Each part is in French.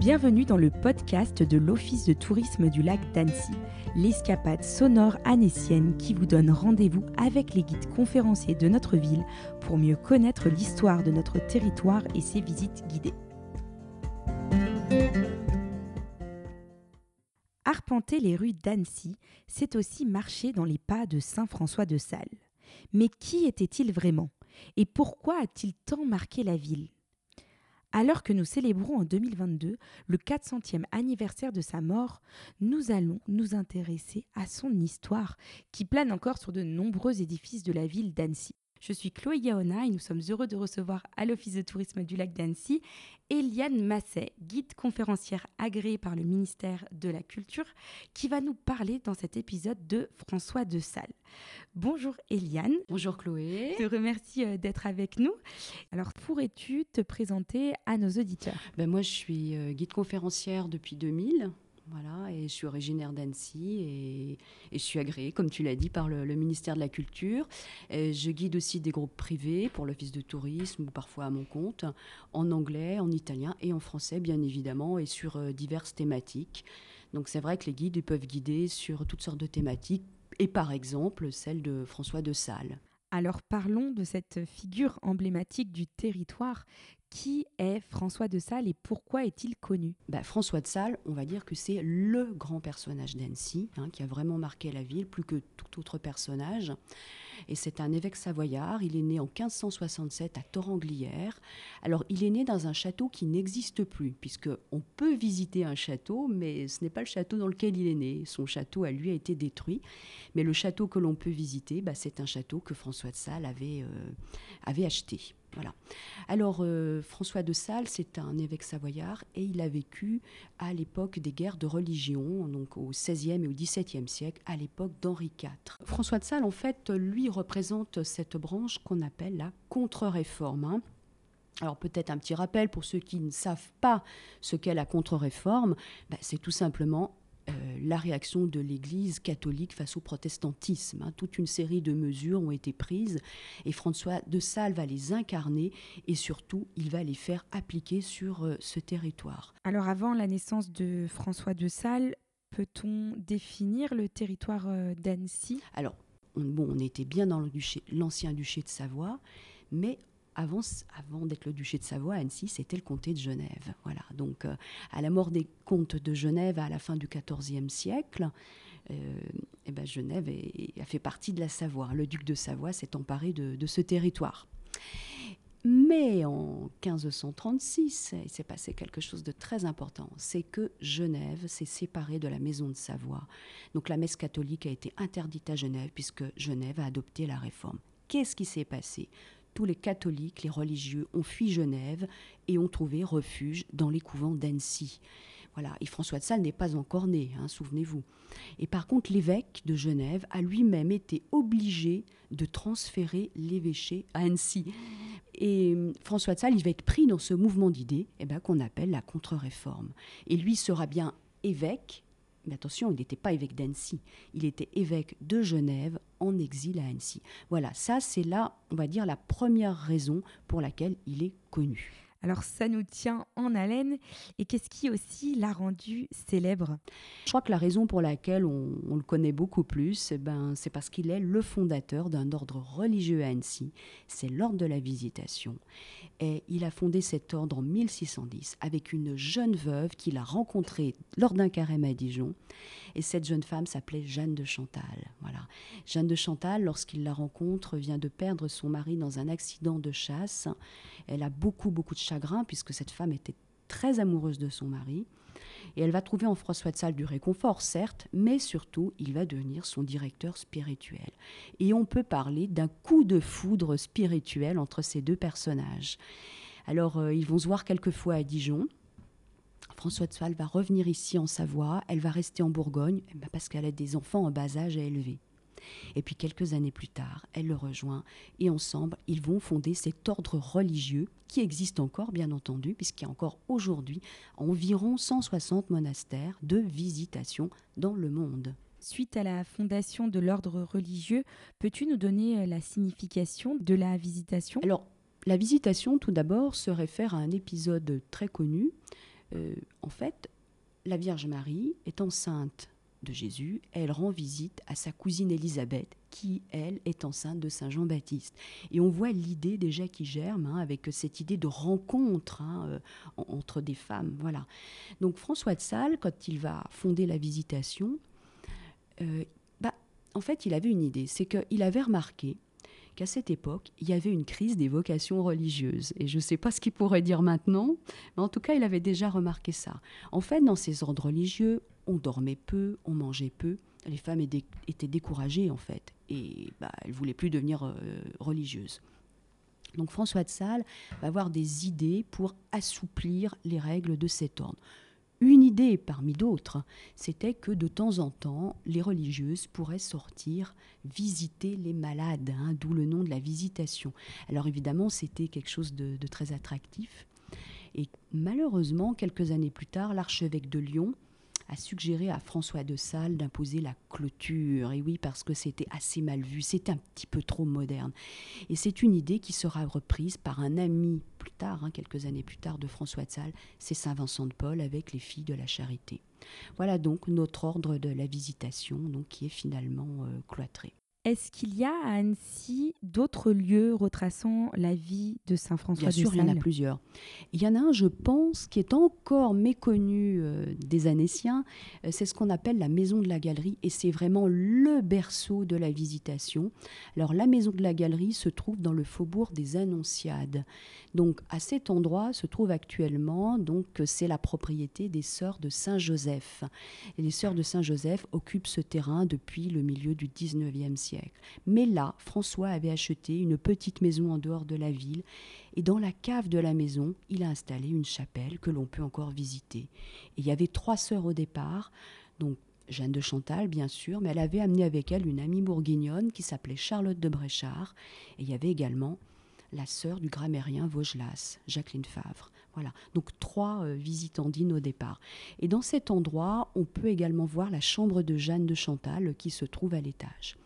Bienvenue dans le podcast de l'Office de tourisme du lac d'Annecy, l'escapade sonore annécienne qui vous donne rendez-vous avec les guides conférenciers de notre ville pour mieux connaître l'histoire de notre territoire et ses visites guidées. Arpenter les rues d'Annecy, c'est aussi marcher dans les pas de Saint François de Sales. Mais qui était-il vraiment? Et pourquoi a-t-il tant marqué la ville? Alors que nous célébrons en 2022 le 400e anniversaire de sa mort, nous allons nous intéresser à son histoire qui plane encore sur de nombreux édifices de la ville d'Annecy. Je suis Chloé Gaona et nous sommes heureux de recevoir à l'Office de tourisme du lac d'Annecy Eliane Masset, guide conférencière agréée par le ministère de la Culture, qui va nous parler dans cet épisode de François de Sales. Bonjour Eliane. Bonjour Chloé. Je te remercie euh, d'être avec nous. Alors pourrais-tu te présenter à nos auditeurs? Ben Moi je suis euh, guide conférencière depuis 2000. Voilà, et je suis originaire d'Annecy et, je suis agréée, comme tu l'as dit, par le, ministère de la Culture. je guide aussi des groupes privés pour l'Office de tourisme ou parfois à mon compte, en anglais, en italien et en français, bien évidemment, et sur euh, diverses thématiques. Donc c'est vrai que les guides peuvent guider sur toutes sortes de thématiques, et par exemple celle de François de Sales. Alors parlons de cette figure emblématique du territoire. Qui est François de Sales et pourquoi est-il connu? Bah, François de Sales, on va dire que c'est le grand personnage d'Annecy, hein, qui a vraiment marqué la ville, plus que tout autre personnage et c'est un évêque savoyard. Il est né en 1567 à Toranglière. Alors, il est né dans un château qui n'existe plus, puisque on peut visiter un château, mais ce n'est pas le château dans lequel il est né. Son château, à lui, a été détruit. Mais le château que l'on peut visiter, bah, c'est un château que François de Sales avait, euh, avait acheté. Voilà. Alors, euh, François de Sales, c'est un évêque savoyard et il a vécu à l'époque des guerres de religion, donc au XVIe et au XVIIe siècle, à l'époque d'Henri IV. François de Sales, en fait, lui représente cette branche qu'on appelle la contre-réforme. Hein. Alors peut-être un petit rappel pour ceux qui ne savent pas ce qu'est la contre-réforme, bah, c'est tout simplement euh, la réaction de l'Église catholique face au protestantisme. Hein. Toute une série de mesures ont été prises et François de Sales va les incarner et surtout il va les faire appliquer sur euh, ce territoire. Alors avant la naissance de François de Sales, peut-on définir le territoire euh, d'Annecy? Alors on, bon, on était bien dans l'ancien duché de Savoie, mais avant, d'être le duché de Savoie, Annecy, c'était le comté de Genève. Voilà. Donc, euh, à la mort des comtes de Genève à la fin du XIVe siècle, euh, eh ben, Genève a fait partie de la Savoie. Le duc de Savoie s'est emparé de, ce territoire. Mais en 1536, il s'est passé quelque chose de très important. C'est que Genève s'est séparée de la maison de Savoie. Donc la messe catholique a été interdite à Genève puisque Genève a adopté la réforme. Qu'est-ce qui s'est passé? Tous les catholiques, les religieux ont fui Genève et ont trouvé refuge dans les couvents d'Annecy. Voilà. Et François de Sales n'est pas encore né, hein, souvenez-vous. Et par contre, l'évêque de Genève a lui-même été obligé de transférer l'évêché à Annecy. Et hum, François de Sales, il va être pris dans ce mouvement d'idées eh ben, qu'on appelle la contre-réforme. Et lui sera bien évêque, attention, il n'était pas évêque d'Annecy, il était évêque de Genève en exil à Annecy. Voilà, ça c'est là, on va dire, la première raison pour laquelle il est connu. Alors ça nous tient en haleine. Et qu'est-ce qui aussi l'a rendu célèbre? Je crois que la raison pour laquelle on, le connaît beaucoup plus, eh ben, c'est parce qu'il est le fondateur d'un ordre religieux à Annecy. C'est l'ordre de la Visitation. Et il a fondé cet ordre en 1610 avec une jeune veuve qu'il a rencontrée lors d'un carême à Dijon. Et cette jeune femme s'appelait Jeanne de Chantal. Jeanne de Chantal, lorsqu'il la rencontre, vient de perdre son mari dans un accident de chasse. Elle a beaucoup, beaucoup de chagrin puisque cette femme était très amoureuse de son mari. Et elle va trouver en François de Sales du réconfort, certes, mais surtout, il va devenir son directeur spirituel. Et on peut parler d'un coup de foudre spirituel entre ces deux personnages. Alors, euh, ils vont se voir quelquefois à Dijon. François de Sales va revenir ici en Savoie, elle va rester en Bourgogne, eh ben, parce qu'elle a des enfants en bas âge à élever. Et puis quelques années plus tard, elle le rejoint. Et ensemble, ils vont fonder cet ordre religieux qui existe encore, bien entendu, puisqu'il y a encore aujourd'hui environ 160 monastères de visitation dans le monde. Suite à la fondation de l'ordre religieux, peux-tu nous donner euh, la signification de la visitation? Alors, la visitation, tout d'abord, se réfère à un épisode très connu. Euh, en fait, la Vierge Marie est enceinte de Jésus, elle rend visite à sa cousine Élisabeth, qui, elle, est enceinte de Saint Jean-Baptiste. Et on voit l'idée déjà qui germe, hein, avec cette idée de rencontre hein, euh, entre des femmes. Voilà. Donc François de Sales, quand il va fonder la Visitation, euh, bah, en fait, il avait une idée, c'est qu'il avait remarqué qu'à cette époque, il y avait une crise des vocations religieuses. Et je ne sais pas ce qu'il pourrait dire maintenant, mais en tout cas, il avait déjà remarqué ça. En fait, dans ces ordres religieux, on dormait peu, on mangeait peu. Les femmes étaient découragées, en fait, et bah, elles voulaient plus devenir euh, religieuses. Donc François de Sales va avoir des idées pour assouplir les règles de cet ordre une idée parmi d'autres, c'était que de temps en temps, les religieuses pourraient sortir visiter les malades, hein, d'où le nom de la visitation. Alors évidemment, c'était quelque chose de très attractif. Et malheureusement, quelques années plus tard, l'archevêque de Lyon a suggéré à François de Sales d'imposer la clôture. Et oui, parce que c'était assez mal vu, c'était un petit peu trop moderne. Et c'est une idée qui sera reprise par un ami plus tard, hein, quelques années plus tard, de François de Sales, c'est Saint Vincent de Paul avec les filles de la charité. Voilà donc notre ordre de la visitation, donc qui est finalement euh, cloîtré. Est-ce qu'il y a à Annecy d'autres lieux retraçant la vie de Saint François de Sales Bien sûr, il y en a plusieurs. Il y en a un, je pense, qui est encore méconnu euh, des Annéciens. Euh, c'est ce qu'on appelle la Maison de la Galerie, et c'est vraiment le berceau de la visitation. Alors, la Maison de la Galerie se trouve dans le faubourg des Annonciades. Donc, à cet endroit se trouve actuellement, donc, c'est la propriété des sœurs de Saint-Joseph. Et les sœurs de Saint-Joseph occupent ce terrain depuis le milieu du 19e siècle. Mais là, François avait acheté une petite maison en dehors de la ville, et dans la cave de la maison, il a installé une chapelle que l'on peut encore visiter. Et il y avait trois sœurs au départ, donc Jeanne de Chantal, bien sûr, mais elle avait amené avec elle une amie bourguignonne qui s'appelait Charlotte de Bréchard, et il y avait également la sœur du grammairien Vaugelas, Jacqueline Favre. Voilà, donc trois euh, visitandines au départ. Et dans cet endroit, on peut également voir la chambre de Jeanne de Chantal qui se trouve à l'étage.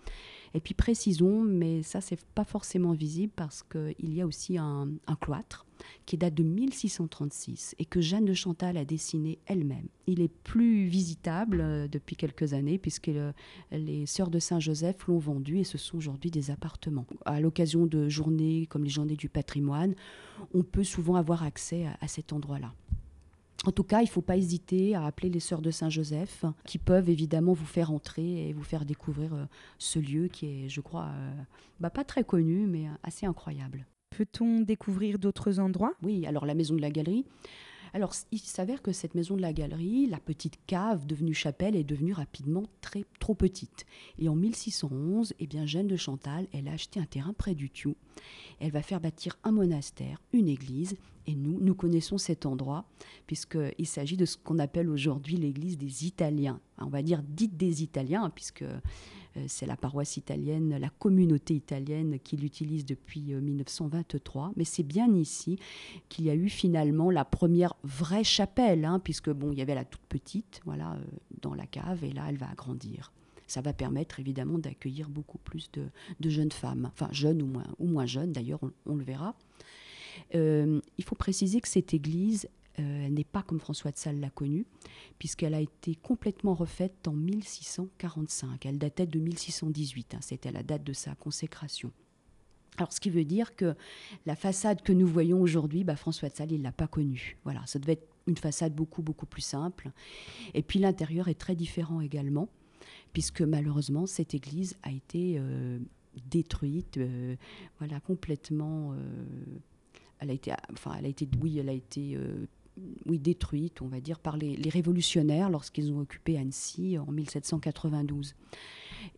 Et puis précisons, mais ça c'est pas forcément visible parce qu'il y a aussi un, cloître qui date de 1636 et que Jeanne de Chantal a dessiné elle-même. Il est plus visitable euh, depuis quelques années puisque euh, les sœurs de Saint-Joseph l'ont vendu et ce sont aujourd'hui des appartements. À l'occasion de journées comme les journées du patrimoine, on peut souvent avoir accès à cet endroit-là. En tout cas, il ne faut pas hésiter à appeler les sœurs de Saint-Joseph, qui peuvent évidemment vous faire entrer et vous faire découvrir euh, ce lieu qui est, je crois, euh, bah, pas très connu, mais assez incroyable. Peut-on découvrir d'autres endroits? Oui, alors la maison de la galerie. Alors, il s'avère que cette maison de la galerie, la petite cave devenue chapelle, est devenue rapidement très, trop petite. Et en 1611, eh bien, Jeanne de Chantal, elle a acheté un terrain près du Thiou. Elle va faire bâtir un monastère, une église, et nous, nous connaissons cet endroit, puisqu'il s'agit de ce qu'on appelle aujourd'hui l'église des Italiens. On va dire dite des Italiens, puisque c'est la paroisse italienne, la communauté italienne qui l'utilise depuis 1923. Euh, Mais c'est bien ici qu'il y a eu finalement la première vraie chapelle, hein, puisque bon, il y avait la toute petite, voilà, euh, dans la cave, et là, elle va agrandir ça va permettre évidemment d'accueillir beaucoup plus de, jeunes femmes, enfin jeunes ou moins jeunes d'ailleurs, on, le verra. il faut préciser que cette église, euh, n'est pas comme François de Sales l'a connue, puisqu'elle a été complètement refaite en 1645. Elle datait de 1618, hein, c'était la date de sa consécration. Alors, ce qui veut dire que la façade que nous voyons aujourd'hui, bah, François de Sales, il ne l'a pas connue. Voilà, ça devait être une façade beaucoup, beaucoup plus simple. Et puis, l'intérieur est très différent également, puisque malheureusement, cette église a été euh, détruite, euh, voilà, complètement. elle a été, enfin, elle a été, oui, elle a été oui, détruite, on va dire, par les, révolutionnaires lorsqu'ils ont occupé Annecy en 1792.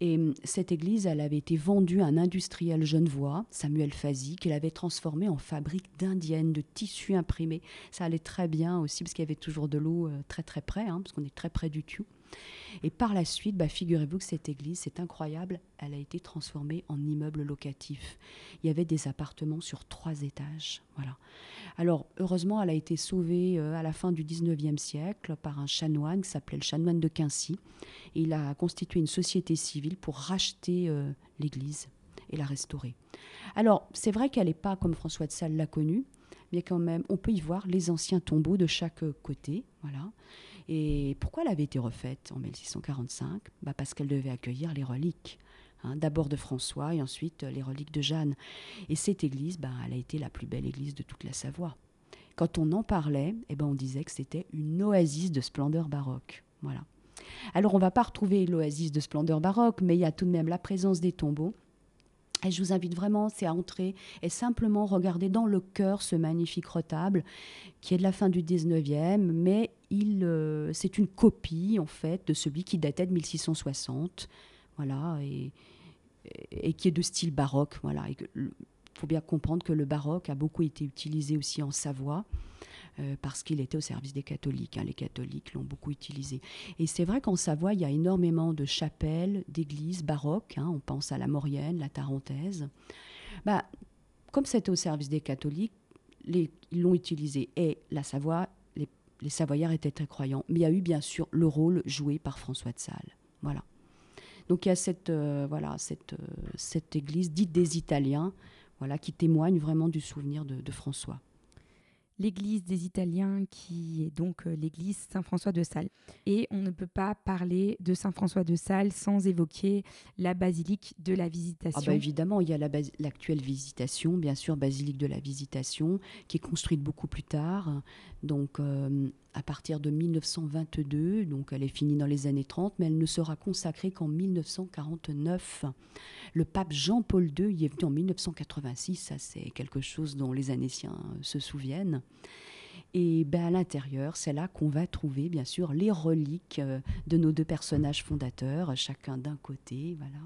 Et hum, cette église, elle avait été vendue à un industriel genevois, Samuel Fazy, qui l'avait transformée en fabrique d'indiennes, de tissus imprimés. Ça allait très bien aussi, parce qu'il y avait toujours de l'eau euh, très très près, hein, parce qu'on est très près du tuyau. Et par la suite, bah, figurez-vous que cette église, c'est incroyable, elle a été transformée en immeuble locatif. Il y avait des appartements sur trois étages. Voilà. Alors, heureusement, elle a été sauvée euh, à la fin du 19e siècle par un chanoine qui s'appelait le chanoine de Quincy. Il a constitué une société civile pour racheter euh, l'église et la restaurer. Alors, c'est vrai qu'elle n'est pas comme François de Sales l'a connue, mais quand même, on peut y voir les anciens tombeaux de chaque côté. Voilà. Et pourquoi elle avait été refaite en 1645 bah Parce qu'elle devait accueillir les reliques. Hein, d'abord de François et ensuite les reliques de Jeanne. Et cette église, bah, elle a été la plus belle église de toute la Savoie. Quand on en parlait, eh ben, on disait que c'était une oasis de splendeur baroque. Voilà. Alors on ne va pas retrouver l'oasis de splendeur baroque, mais il y a tout de même la présence des tombeaux. Et je vous invite vraiment, c'est à entrer et simplement regarder dans le cœur ce magnifique retable qui est de la fin du 19e, mais il, euh, c'est une copie en fait de celui qui datait de 1660, voilà, et, et qui est de style baroque, voilà. Il faut bien comprendre que le baroque a beaucoup été utilisé aussi en Savoie. Euh, parce qu'il était au service des catholiques. Hein. Les catholiques l'ont beaucoup utilisé. Et c'est vrai qu'en Savoie, il y a énormément de chapelles, d'églises baroques. Hein. On pense à la Maurienne, la Tarentaise. Bah, comme c'était au service des catholiques, ils l'ont utilisé. Et la Savoie, les, Savoyards étaient très croyants. Mais il y a eu bien sûr le rôle joué par François de Sales. Voilà. Donc il y a cette, euh, voilà, euh, cette église dite des Italiens, voilà, qui témoigne vraiment du souvenir de François l'église des Italiens, qui est donc euh, l'église Saint-François de Sales. Et on ne peut pas parler de Saint-François de Sales sans évoquer la basilique de la Visitation. Ah bah évidemment, il y a l'actuelle Visitation, bien sûr, basilique de la Visitation, qui est construite beaucoup plus tard, donc euh, à partir de 1922, donc elle est finie dans les années 30, mais elle ne sera consacrée qu'en 1949. Le pape Jean-Paul II y est venu en 1986, ça c'est quelque chose dont les Anéciens se souviennent. Et ben à l'intérieur, c'est là qu'on va trouver bien sûr les reliques euh, de nos deux personnages fondateurs, chacun d'un côté, voilà.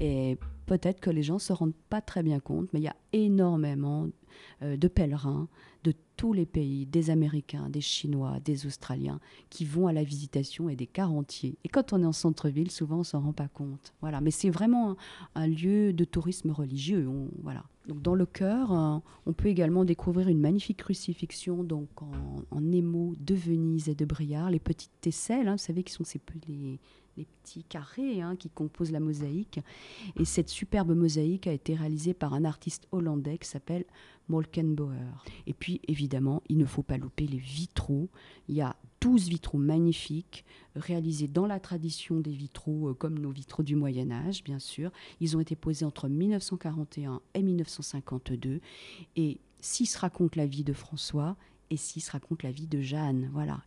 Et peut-être que les gens ne se rendent pas très bien compte, mais il y a énormément euh, de pèlerins de tous les pays, des Américains, des Chinois, des Australiens, qui vont à la visitation et des quarantiers. Et quand on est en centre-ville, souvent on s'en rend pas compte. Voilà, mais c'est vraiment un, lieu de tourisme religieux. voilà. Donc dans le cœur, euh, on peut également découvrir une magnifique crucifixion donc en, en émaux de Venise et de Briard, les petites tesselles, hein, vous savez qui sont ces les, les petits carrés hein, qui composent la mosaïque. Et cette superbe mosaïque a été réalisée par un artiste hollandais qui s'appelle Molkenbauer. Et puis, évidemment, il ne faut pas louper les vitraux. Il y a 12 vitraux magnifiques, réalisés dans la tradition des vitraux, euh, comme nos vitraux du Moyen Âge, bien sûr. Ils ont été posés entre 1941 et 1952. Et 6 racontent la vie de François et 6 racontent la vie de Jeanne. Voilà.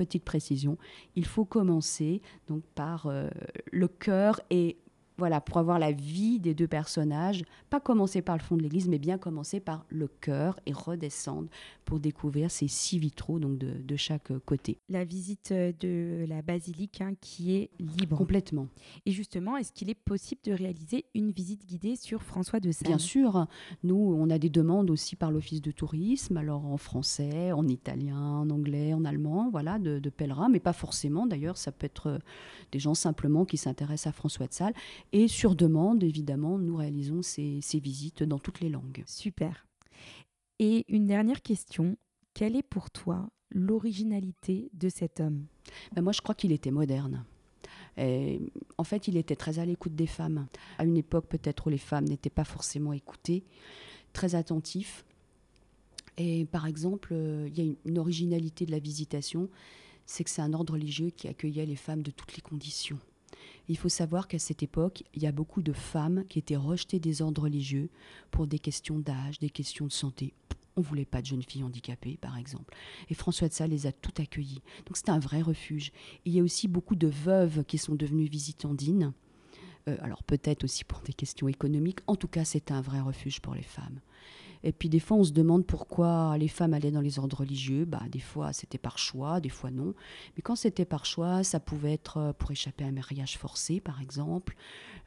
Petite précision, il faut commencer donc par euh, le cœur et voilà, pour avoir la vie des deux personnages, pas commencer par le fond de l'église, mais bien commencer par le cœur et redescendre pour découvrir ces six vitraux donc de, chaque côté. La visite de la basilique hein, qui est libre. Complètement. Et justement, est-ce qu'il est possible de réaliser une visite guidée sur François de Sales? Bien sûr. Nous, on a des demandes aussi par l'Office de tourisme, alors en français, en italien, en anglais, en allemand, voilà, de, de pèlerins, mais pas forcément d'ailleurs. Ça peut être des gens simplement qui s'intéressent à François de Sales. Et sur demande, évidemment, nous réalisons ces, visites dans toutes les langues. Super. Et une dernière question, quelle est pour toi l'originalité de cet homme? Ben Moi, je crois qu'il était moderne. Et en fait, il était très à l'écoute des femmes. À une époque peut-être où les femmes n'étaient pas forcément écoutées, très attentif. Et par exemple, euh, il y a une originalité de la visitation, c'est que c'est un ordre religieux qui accueillait les femmes de toutes les conditions. Il faut savoir qu'à cette époque, il y a beaucoup de femmes qui étaient rejetées des ordres religieux pour des questions d'âge, des questions de santé. On voulait pas de jeunes filles handicapées, par exemple. Et François de Sales les a toutes accueillies. Donc c'est un vrai refuge. il y a aussi beaucoup de veuves qui sont devenues visitandines. Euh, alors peut-être aussi pour des questions économiques. En tout cas, c'est un vrai refuge pour les femmes. Et puis des fois, on se demande pourquoi les femmes allaient dans les ordres religieux. Bah, des fois, c'était par choix, des fois non. Mais quand c'était par choix, ça pouvait être euh, pour échapper à un mariage forcé, par exemple.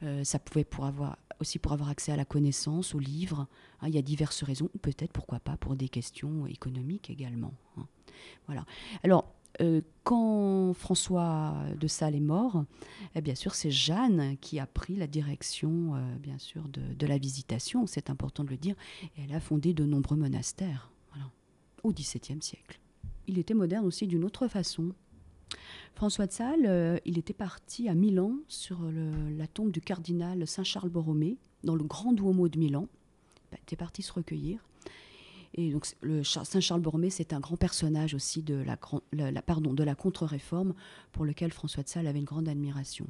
Euh, ça pouvait pour avoir, aussi pour avoir accès à la connaissance, aux livres. Hein, il y a diverses raisons. Peut-être, pourquoi pas, pour des questions économiques également. Hein. Voilà. Alors, euh, quand François de Sales est mort, eh bien sûr, c'est Jeanne qui a pris la direction, euh, bien sûr, de, la visitation, c'est important de le dire, et elle a fondé de nombreux monastères, au XVIIe siècle. Il était moderne aussi d'une autre façon. François de Sales, euh, il était parti à Milan sur la tombe du cardinal Saint-Charles Borromée, dans le grand Duomo de Milan. Il était parti se recueillir. Et donc le Saint Charles Borromée, c'est un grand personnage aussi de la, pardon, de la contre-réforme pour lequel François de Sales avait une grande admiration.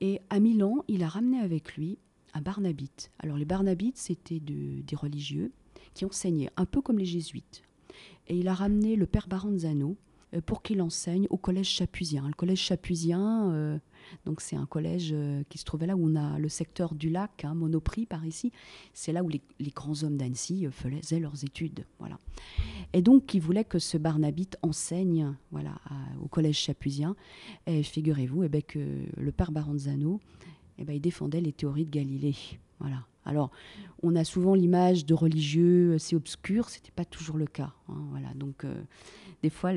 Et à Milan, il a ramené avec lui un barnabite. Alors les barnabites, c'était de, des religieux qui enseignaient, un peu comme les jésuites. Et il a ramené le père Baranzano pour qu'il enseigne au collège chapusien. Le collège chapusien, euh, donc c'est un collège euh, qui se trouvait là où on a le secteur du lac, hein, Monoprix par ici. C'est là où les, grands hommes d'Annecy faisaient leurs études. Voilà. Et donc, il voulait que ce Barnabite enseigne voilà, au collège chapusien. Et figurez-vous eh ben, que le père Baranzano, eh ben, il défendait les théories de Galilée. Voilà. Alors, on a souvent l'image de religieux assez obscurs, ce n'était pas toujours le cas. Hein, voilà. Donc, des fois,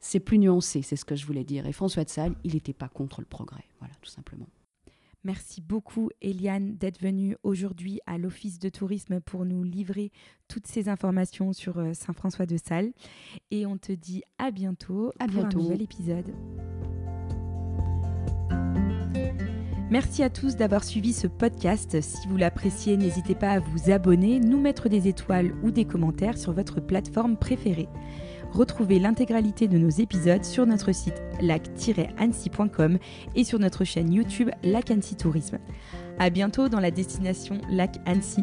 c'est plus nuancé, c'est ce que je voulais dire. Et François de Sales, il n'était pas contre le progrès, voilà, tout simplement. Merci beaucoup, Eliane, d'être venue aujourd'hui à l'Office de tourisme pour nous livrer toutes ces informations sur euh, Saint-François de Sales. Et on te dit à bientôt à pour un nouvel épisode. Merci à tous d'avoir suivi ce podcast. Si vous l'appréciez, n'hésitez pas à vous abonner, nous mettre des étoiles ou des commentaires sur votre plateforme préférée. Retrouvez l'intégralité de nos épisodes sur notre site lac-annecy.com et sur notre chaîne YouTube Lac Annecy Tourisme. À bientôt dans la destination Lac Annecy.